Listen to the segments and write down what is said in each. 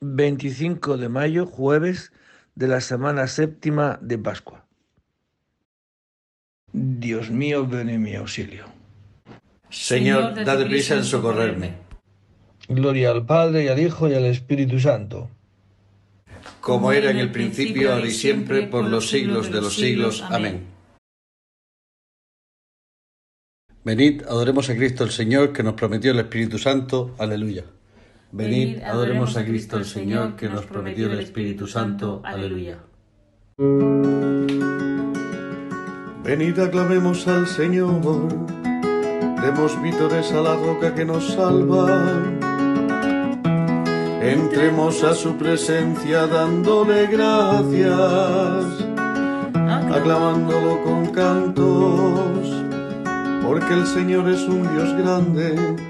25 de mayo, jueves de la semana séptima de Pascua. Dios mío, ven en mi auxilio. Señor, date prisa en socorrerme. Gloria al Padre y al Hijo y al Espíritu Santo. Como era en el principio, ahora y siempre, por los siglos de los siglos. Amén. Venid, adoremos a Cristo el Señor, que nos prometió el Espíritu Santo. Aleluya. Venid, adoremos a Cristo el Señor, que nos prometió el Espíritu Santo. Aleluya. Venid, aclamemos al Señor, demos vítores a la roca que nos salva. Entremos a su presencia dándole gracias, aclamándolo con cantos, porque el Señor es un Dios grande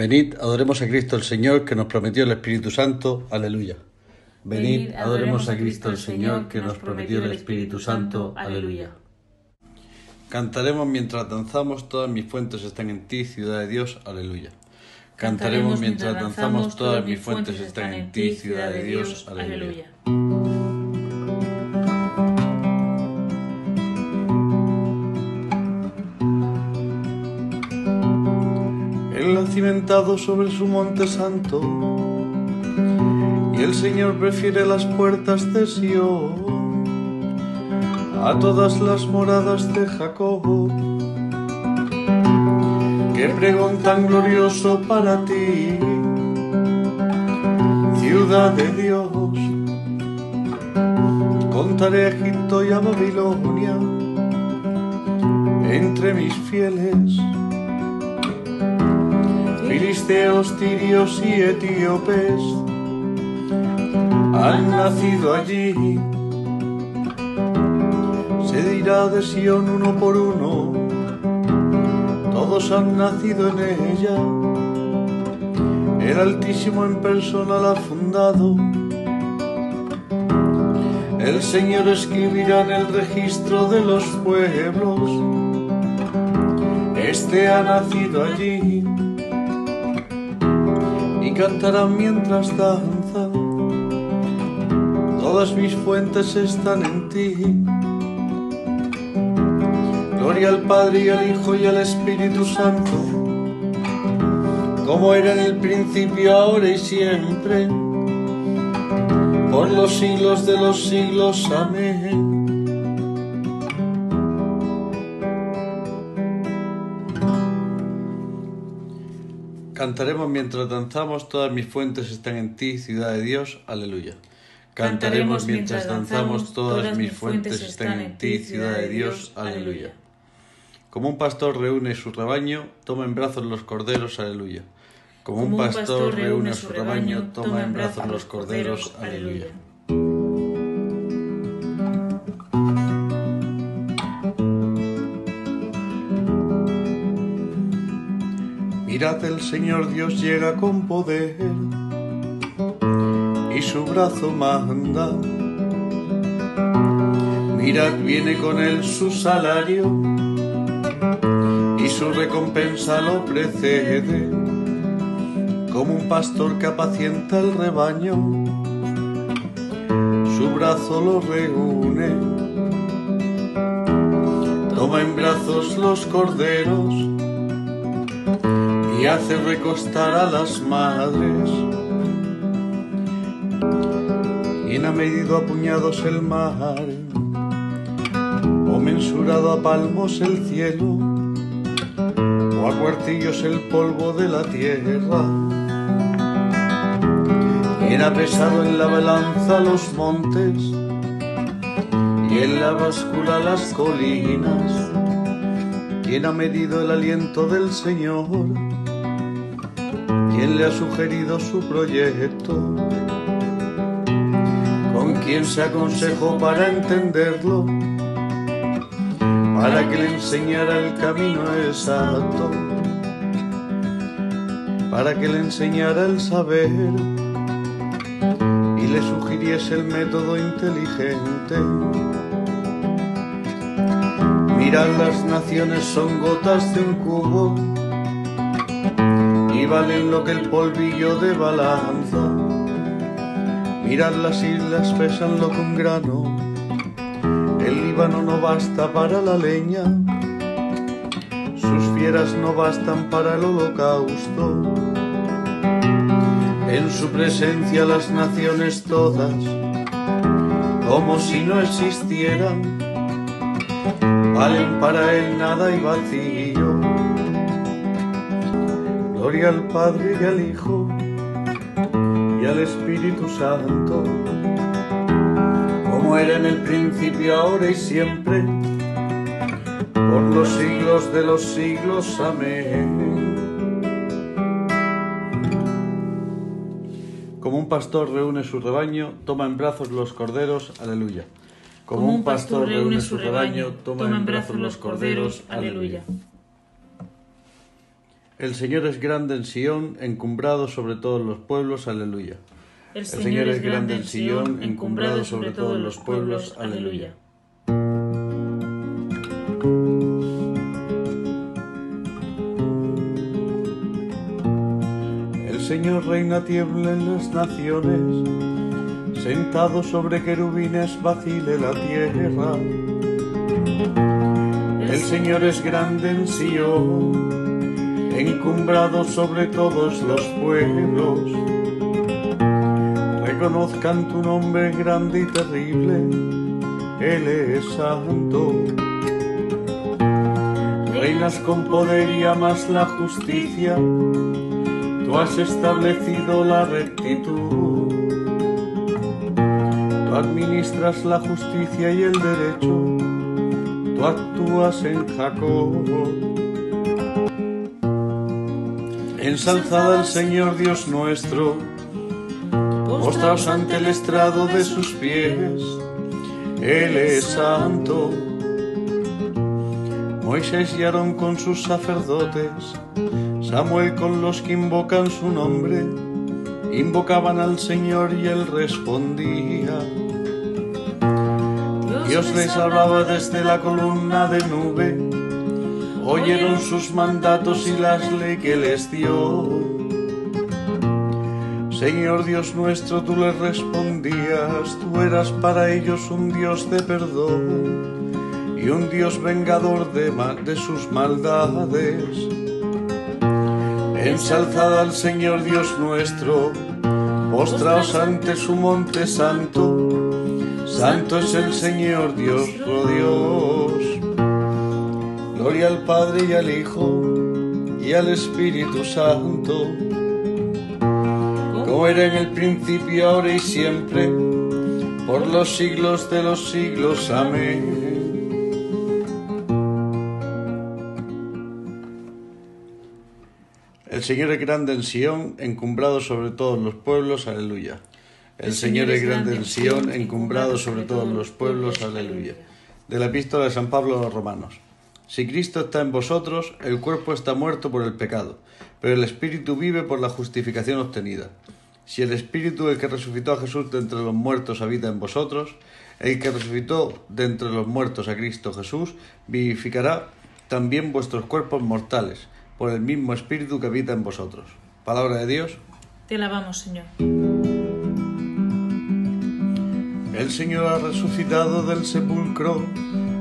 Venid, adoremos a Cristo el Señor, que nos prometió el Espíritu Santo. Aleluya. Venid, adoremos a Cristo el Señor, que nos prometió el Espíritu Santo. Aleluya. Cantaremos mientras danzamos, todas mis fuentes están en ti, ciudad de Dios. Aleluya. Cantaremos mientras danzamos, todas mis fuentes están en ti, ciudad de Dios. Aleluya. Cimentado sobre su monte santo, y el Señor prefiere las puertas de Sion a todas las moradas de Jacob. Qué pregón tan glorioso para ti, ciudad de Dios. Contaré a Egipto y a Babilonia entre mis fieles filisteos, tirios y etíopes han nacido allí. Se dirá de Sion uno por uno, todos han nacido en ella. El Altísimo en persona la ha fundado. El Señor escribirá en el registro de los pueblos. Este ha nacido allí cantarán mientras danzan. Todas mis fuentes están en ti. Gloria al Padre y al Hijo y al Espíritu Santo, como era en el principio, ahora y siempre, por los siglos de los siglos. Amén. Cantaremos mientras danzamos, todas mis fuentes están en ti, ciudad de Dios. Aleluya. Cantaremos mientras danzamos, todas mis fuentes están en ti, ciudad de Dios. Aleluya. Como un pastor reúne su rebaño, toma en brazos los corderos, aleluya. Como, un pastor, reúne su rebaño, toma en brazos los corderos, aleluya. Mirad, el Señor Dios llega con poder y su brazo manda. Mirad, viene con él su salario y su recompensa lo precede. Como un pastor que apacienta el rebaño, su brazo lo reúne. Toma en brazos los corderos y hace recostar a las madres. ¿Quién ha medido a puñados el mar? ¿O mensurado a palmos el cielo? ¿O a cuartillos el polvo de la tierra? ¿Quién ha pesado en la balanza los montes? Y en la báscula las colinas. ¿Quién ha medido el aliento del Señor? ¿Quién le ha sugerido su proyecto? ¿Con quién se aconsejó para entenderlo? Para que le enseñara el camino exacto, para que le enseñara el saber y le sugiriese el método inteligente. Mirad, las naciones son gotas de un cubo y valen lo que el polvillo de balanza. Mirad las islas pesan lo que un grano, el Líbano no basta para la leña, sus fieras no bastan para el holocausto. En su presencia las naciones todas, como si no existieran, valen para él nada y vacío. Gloria al Padre y al Hijo y al Espíritu Santo, como era en el principio, ahora y siempre, por los siglos de los siglos. Amén. Como un pastor reúne su rebaño, toma en brazos los corderos, aleluya. Como un pastor reúne su rebaño, toma en brazos los corderos, aleluya. El Señor es grande en Sión, encumbrado sobre todos los pueblos, aleluya. El Señor es grande en Sión, encumbrado sobre todos los pueblos, aleluya. El Señor reina tiembla en las naciones, sentado sobre querubines vacile la tierra. El Señor es grande en Sión, encumbrado sobre todos los pueblos. Reconozcan tu nombre grande y terrible, Él es santo. Reinas con poder y amas la justicia, tú has establecido la rectitud. Tú administras la justicia y el derecho, tú actúas en Jacob. Ensalzad al Señor Dios nuestro, postraos ante el estrado de sus pies, Él es santo. Moisés y Aarón con sus sacerdotes, Samuel con los que invocan su nombre, invocaban al Señor y él respondía. Dios les hablaba desde la columna de nube, oyeron sus mandatos y las leyes que les dio. Señor Dios nuestro, tú les respondías, tú eras para ellos un Dios de perdón y un Dios vengador de, sus maldades. Ensalzad al Señor Dios nuestro, postraos ante su monte santo. Santo es el Señor Dios, oh Dios. Gloria al Padre y al Hijo y al Espíritu Santo, como era en el principio, ahora y siempre, por los siglos de los siglos. Amén. El Señor es grande en Sión, encumbrado sobre todos los pueblos. Aleluya. El Señor es grande en Sión, encumbrado sobre todos los pueblos. Aleluya. De la epístola de San Pablo a los Romanos. Si Cristo está en vosotros, el cuerpo está muerto por el pecado, pero el Espíritu vive por la justificación obtenida. Si el Espíritu, el que resucitó a Jesús de entre los muertos, habita en vosotros, el que resucitó de entre los muertos a Cristo Jesús, vivificará también vuestros cuerpos mortales, por el mismo Espíritu que habita en vosotros. Palabra de Dios. Te alabamos, Señor. El Señor ha resucitado del sepulcro.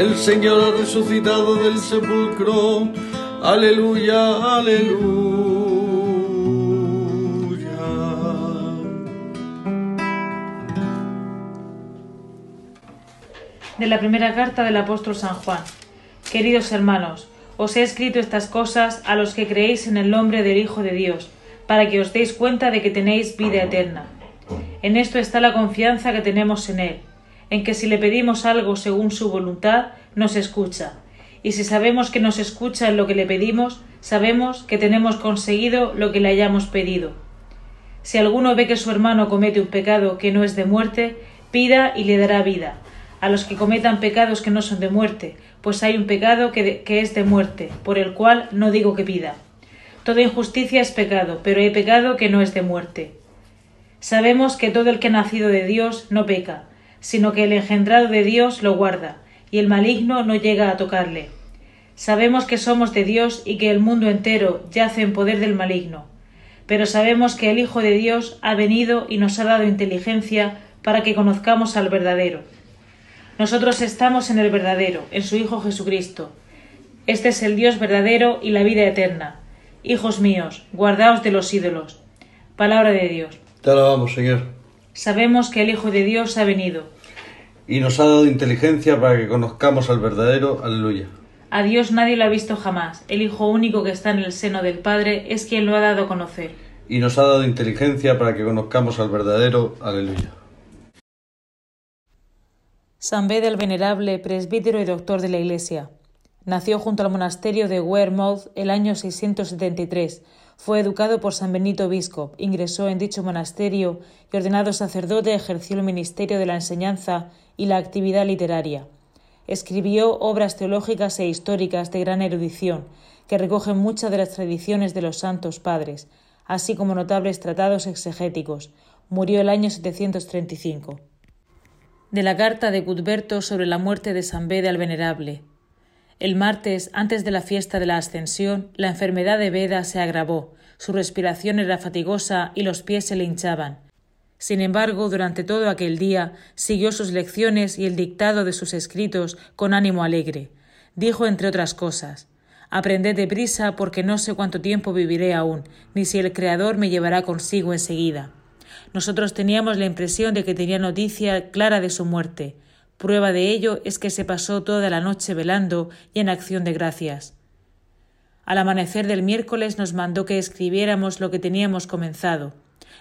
El Señor ha resucitado del sepulcro. Aleluya, aleluya. De la primera carta del apóstol San Juan. Queridos hermanos, os he escrito estas cosas a los que creéis en el nombre del Hijo de Dios, para que os deis cuenta de que tenéis vida eterna. En esto está la confianza que tenemos en Él, en que si le pedimos algo según su voluntad, nos escucha. Y si sabemos que nos escucha en lo que le pedimos, sabemos que tenemos conseguido lo que le hayamos pedido. Si alguno ve que su hermano comete un pecado que no es de muerte, pida y le dará vida. A los que cometan pecados que no son de muerte, pues hay un pecado que, que es de muerte, por el cual no digo que pida. Toda injusticia es pecado, pero hay pecado que no es de muerte. Sabemos que todo el que ha nacido de Dios no peca, sino que el engendrado de Dios lo guarda, y el maligno no llega a tocarle. Sabemos que somos de Dios y que el mundo entero yace en poder del maligno. Pero sabemos que el Hijo de Dios ha venido y nos ha dado inteligencia para que conozcamos al verdadero. Nosotros estamos en el verdadero, en su Hijo Jesucristo. Este es el Dios verdadero y la vida eterna. Hijos míos, guardaos de los ídolos. Palabra de Dios. Te alabamos, Señor. Sabemos que el Hijo de Dios ha venido. Y nos ha dado inteligencia para que conozcamos al verdadero. Aleluya. A Dios nadie lo ha visto jamás. El Hijo único que está en el seno del Padre es quien lo ha dado a conocer. Y nos ha dado inteligencia para que conozcamos al verdadero. Aleluya. San Beda el Venerable, presbítero y doctor de la Iglesia. Nació junto al monasterio de Wearmouth el año 673. Fue educado por San Benito Obispo, ingresó en dicho monasterio y ordenado sacerdote ejerció el ministerio de la enseñanza y la actividad literaria. Escribió obras teológicas e históricas de gran erudición, que recogen muchas de las tradiciones de los santos padres, así como notables tratados exegéticos. Murió el año 735 de la carta de Cudberto sobre la muerte de San Beda el Venerable. El martes, antes de la fiesta de la Ascensión, la enfermedad de Beda se agravó, su respiración era fatigosa y los pies se le hinchaban. Sin embargo, durante todo aquel día siguió sus lecciones y el dictado de sus escritos con ánimo alegre. Dijo, entre otras cosas, Aprended deprisa porque no sé cuánto tiempo viviré aún, ni si el Creador me llevará consigo enseguida. Nosotros teníamos la impresión de que tenía noticia clara de su muerte. Prueba de ello es que se pasó toda la noche velando y en acción de gracias. Al amanecer del miércoles nos mandó que escribiéramos lo que teníamos comenzado.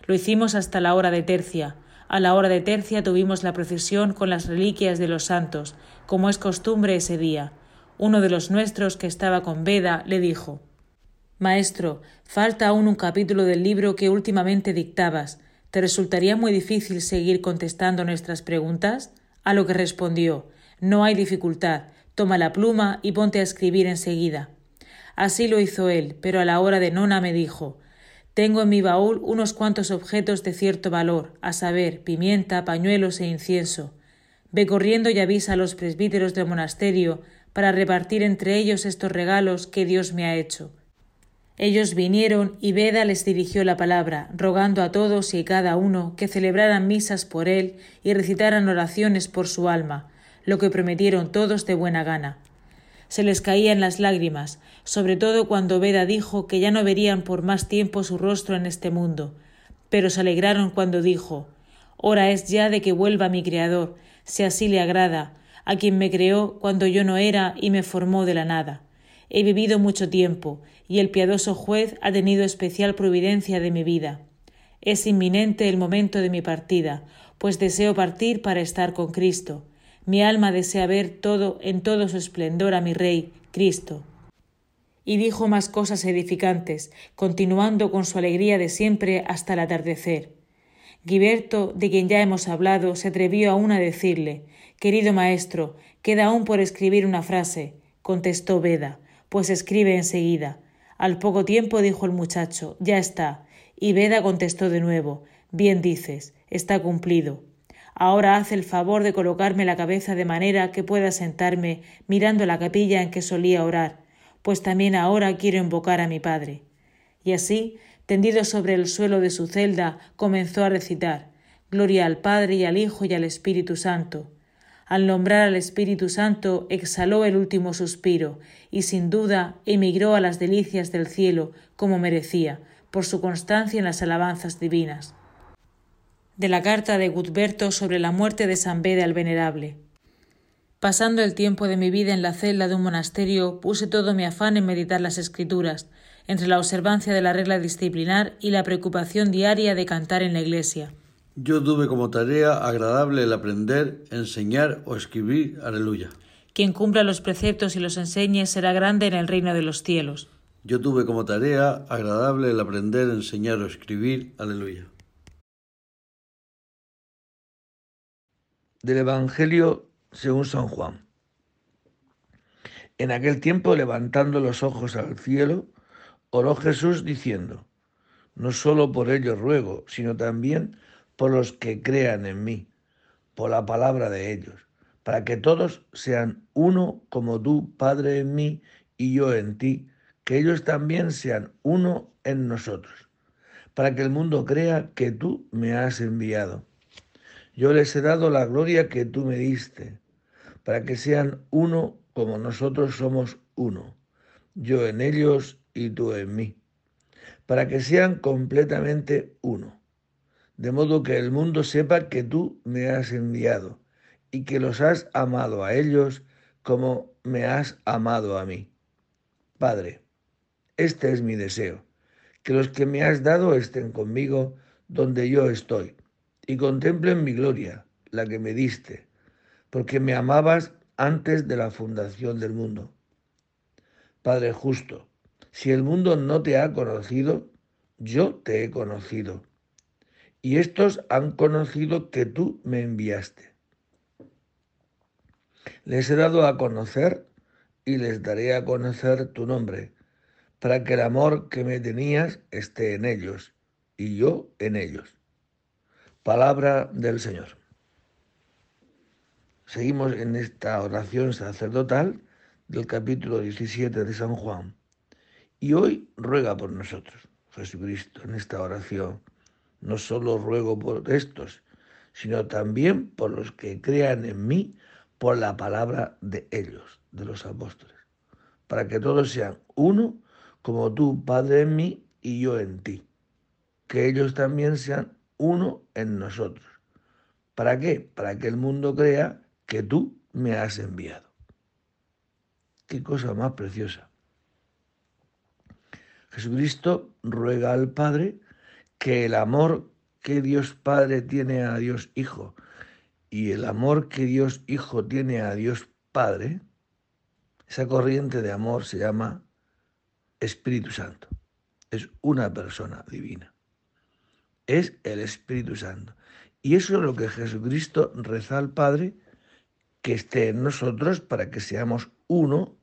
Lo hicimos hasta la hora de tercia. A la hora de tercia tuvimos la procesión con las reliquias de los santos, como es costumbre ese día. Uno de los nuestros que estaba con Beda le dijo Maestro, falta aún un capítulo del libro que últimamente dictabas. ¿Te resultaría muy difícil seguir contestando nuestras preguntas? A lo que respondió No hay dificultad. Toma la pluma y ponte a escribir enseguida. Así lo hizo él, pero a la hora de nona me dijo Tengo en mi baúl unos cuantos objetos de cierto valor, a saber, pimienta, pañuelos e incienso. Ve corriendo y avisa a los presbíteros del monasterio para repartir entre ellos estos regalos que Dios me ha hecho. Ellos vinieron y Beda les dirigió la palabra, rogando a todos y cada uno que celebraran misas por él y recitaran oraciones por su alma, lo que prometieron todos de buena gana. Se les caían las lágrimas, sobre todo cuando Beda dijo que ya no verían por más tiempo su rostro en este mundo, pero se alegraron cuando dijo Hora es ya de que vuelva mi Creador, si así le agrada, a quien me creó cuando yo no era y me formó de la nada. He vivido mucho tiempo, y el piadoso juez ha tenido especial providencia de mi vida. Es inminente el momento de mi partida, pues deseo partir para estar con Cristo. Mi alma desea ver todo en todo su esplendor a mi Rey, Cristo. Y dijo más cosas edificantes, continuando con su alegría de siempre hasta el atardecer. Guiberto, de quien ya hemos hablado, se atrevió aún a decirle Querido maestro, queda aún por escribir una frase. Contestó Beda, pues escribe enseguida. Al poco tiempo dijo el muchacho Ya está. Y Beda contestó de nuevo Bien dices, está cumplido. Ahora haz el favor de colocarme la cabeza de manera que pueda sentarme mirando la capilla en que solía orar, pues también ahora quiero invocar a mi Padre. Y así, tendido sobre el suelo de su celda, comenzó a recitar Gloria al Padre y al Hijo y al Espíritu Santo. Al nombrar al Espíritu Santo exhaló el último suspiro, y sin duda emigró a las delicias del cielo como merecía, por su constancia en las alabanzas divinas de la carta de Gutberto sobre la muerte de San Beda el Venerable. Pasando el tiempo de mi vida en la celda de un monasterio, puse todo mi afán en meditar las escrituras, entre la observancia de la regla disciplinar y la preocupación diaria de cantar en la iglesia. Yo tuve como tarea agradable el aprender, enseñar o escribir aleluya. Quien cumpla los preceptos y los enseñe será grande en el reino de los cielos. Yo tuve como tarea agradable el aprender, enseñar o escribir aleluya. del Evangelio según San Juan. En aquel tiempo, levantando los ojos al cielo, oró Jesús diciendo, No solo por ellos ruego, sino también por los que crean en mí, por la palabra de ellos, para que todos sean uno como tú, Padre, en mí y yo en ti, que ellos también sean uno en nosotros, para que el mundo crea que tú me has enviado. Yo les he dado la gloria que tú me diste, para que sean uno como nosotros somos uno, yo en ellos y tú en mí, para que sean completamente uno, de modo que el mundo sepa que tú me has enviado y que los has amado a ellos como me has amado a mí. Padre, este es mi deseo, que los que me has dado estén conmigo donde yo estoy y contemplen mi gloria, la que me diste, porque me amabas antes de la fundación del mundo. Padre justo, si el mundo no te ha conocido, yo te he conocido, y estos han conocido que tú me enviaste. Les he dado a conocer y les daré a conocer tu nombre, para que el amor que me tenías esté en ellos y yo en ellos. Palabra del Señor. Seguimos en esta oración sacerdotal del capítulo 17 de San Juan. Y hoy ruega por nosotros, Jesucristo, en esta oración. No solo ruego por estos, sino también por los que crean en mí por la palabra de ellos, de los apóstoles, para que todos sean uno, como tú, Padre, en mí y yo en ti. Que ellos también sean uno en nosotros. ¿Para qué? Para que el mundo crea que tú me has enviado. Qué cosa más preciosa. Jesucristo ruega al Padre que el amor que Dios Padre tiene a Dios Hijo y el amor que Dios Hijo tiene a Dios Padre, esa corriente de amor se llama Espíritu Santo. Es una persona divina es el Espíritu Santo. Y eso es lo que Jesucristo reza al Padre, que esté en nosotros para que seamos uno,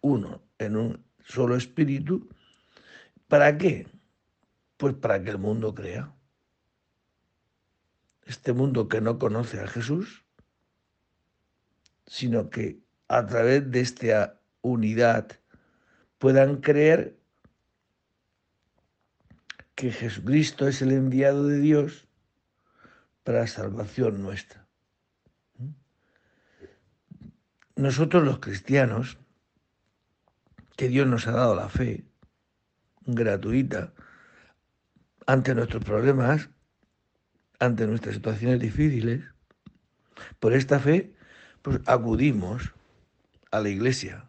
uno, en un solo espíritu. ¿Para qué? Pues para que el mundo crea. Este mundo que no conoce a Jesús, sino que a través de esta unidad puedan creer que Jesucristo es el enviado de Dios para salvación nuestra. Nosotros los cristianos que Dios nos ha dado la fe gratuita ante nuestros problemas, ante nuestras situaciones difíciles. Por esta fe, pues acudimos a la iglesia,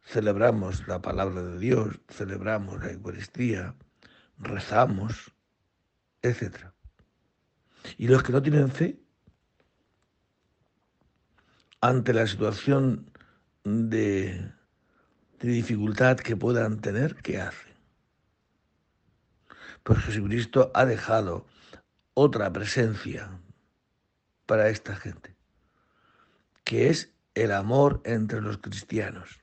celebramos la palabra de Dios, celebramos la Eucaristía, rezamos, etc. Y los que no tienen fe, ante la situación de, de dificultad que puedan tener, ¿qué hacen? Pues Jesucristo ha dejado otra presencia para esta gente, que es el amor entre los cristianos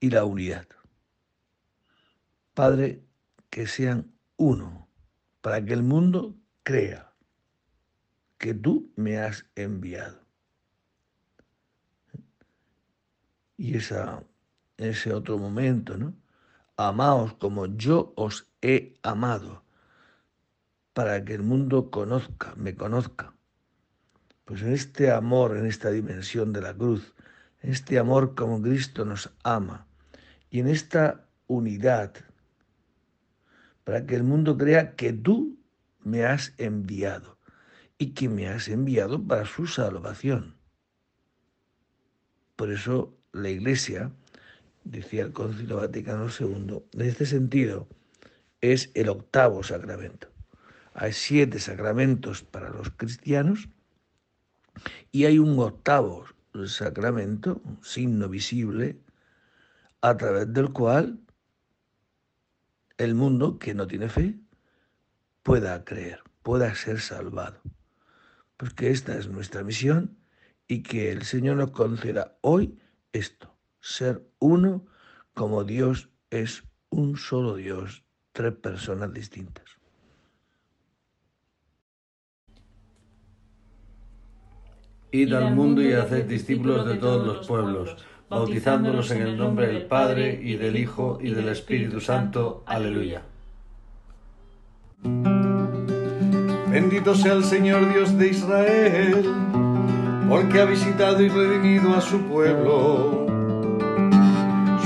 y la unidad. Padre, que sean uno, para que el mundo crea que tú me has enviado. Y ese otro momento, ¿no? Amaos como yo os he amado, para que el mundo conozca, me conozca. Pues en este amor, en esta dimensión de la cruz, en este amor como Cristo nos ama, y en esta unidad, para que el mundo crea que tú me has enviado y que me has enviado para su salvación. Por eso la Iglesia, decía el Concilio Vaticano II, en este sentido es el octavo sacramento. Hay siete sacramentos para los cristianos y hay un octavo sacramento, un signo visible, a través del cual el mundo que no tiene fe pueda creer, pueda ser salvado. Porque esta es nuestra misión y que el Señor nos conceda hoy esto, ser uno como Dios es un solo Dios, tres personas distintas. Id al mundo y haced discípulos de todos los pueblos, bautizándolos en el nombre del Padre y del Hijo y del Espíritu Santo. Aleluya. Bendito sea el Señor Dios de Israel, porque ha visitado y redimido a su pueblo,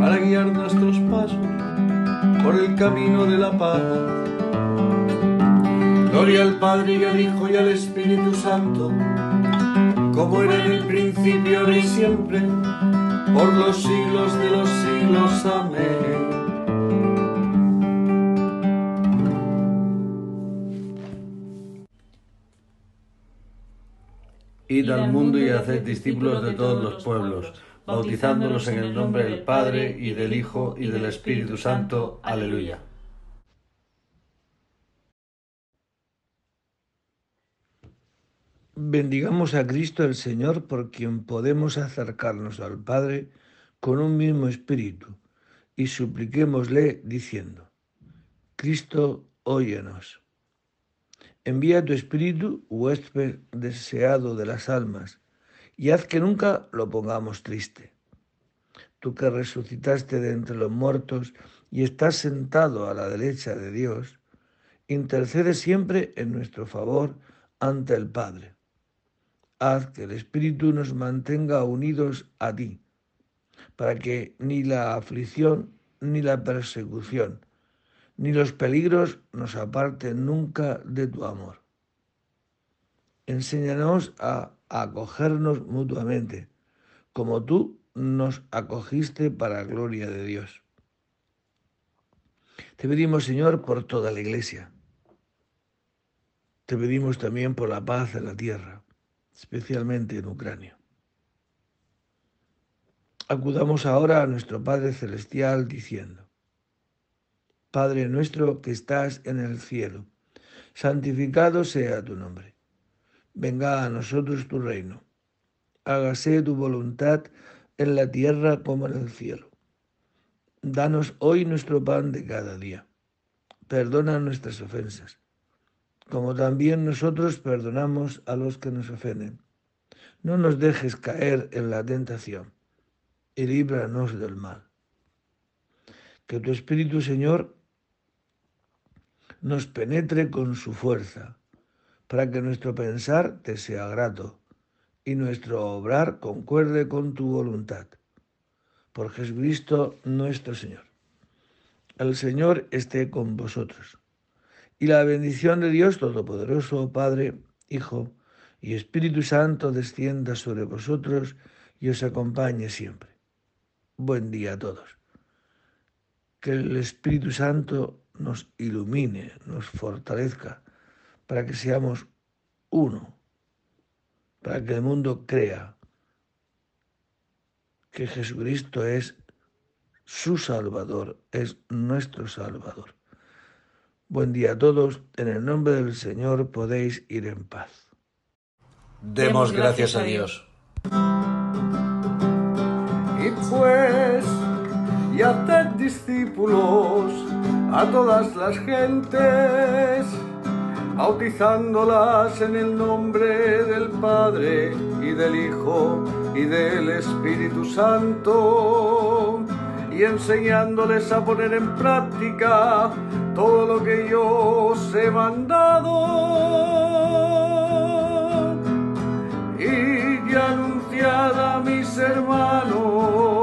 para guiar nuestros pasos por el camino de la paz. Gloria al Padre y al Hijo y al Espíritu Santo como era en el principio, ahora y siempre, por los siglos de los siglos. Amén. Id al mundo y haced discípulos de todos los pueblos, bautizándolos en el nombre del Padre y del Hijo y del Espíritu Santo. Aleluya. Bendigamos a Cristo el Señor por quien podemos acercarnos al Padre con un mismo espíritu y supliquémosle diciendo, Cristo, óyenos. Envía tu espíritu, huésped deseado de las almas, y haz que nunca lo pongamos triste. tú que resucitaste de entre los muertos y estás sentado a la derecha de Dios, intercede siempre en nuestro favor ante el Padre. Haz que el Espíritu nos mantenga unidos a ti, para que ni la aflicción ni la persecución, ni los peligros nos aparten nunca de tu amor. Enséñanos acogernos mutuamente, como tú nos acogiste para gloria de Dios. Te pedimos, Señor, por toda la iglesia. Te pedimos también por la paz en la tierra, especialmente en Ucrania. Acudamos ahora a nuestro Padre Celestial diciendo, Padre nuestro que estás en el cielo, santificado sea tu nombre. Venga a nosotros tu reino. Hágase tu voluntad en la tierra como en el cielo. Danos hoy nuestro pan de cada día. Perdona nuestras ofensas, como también nosotros perdonamos a los que nos ofenden. No nos dejes caer en la tentación y líbranos del mal. Que tu Espíritu, Señor, nos penetre con su fuerza, para que nuestro pensar te sea grato y nuestro obrar concuerde con tu voluntad. Por Jesucristo nuestro Señor. El Señor esté con vosotros. Y la bendición de Dios Todopoderoso, Padre, Hijo y Espíritu Santo descienda sobre vosotros y os acompañe siempre. Buen día a todos. Que el Espíritu Santo nos ilumine, nos fortalezca, para que seamos uno para que el mundo crea que Jesucristo es su Salvador, es nuestro Salvador. Buen día a todos, en el nombre del Señor podéis ir en paz. Demos gracias a Dios. Y pues, y haced discípulos a todas las gentes bautizándolas en el nombre del Padre y del Hijo y del Espíritu Santo, y enseñándoles a poner en práctica todo lo que yo os he mandado. Y anunciad a mis hermanos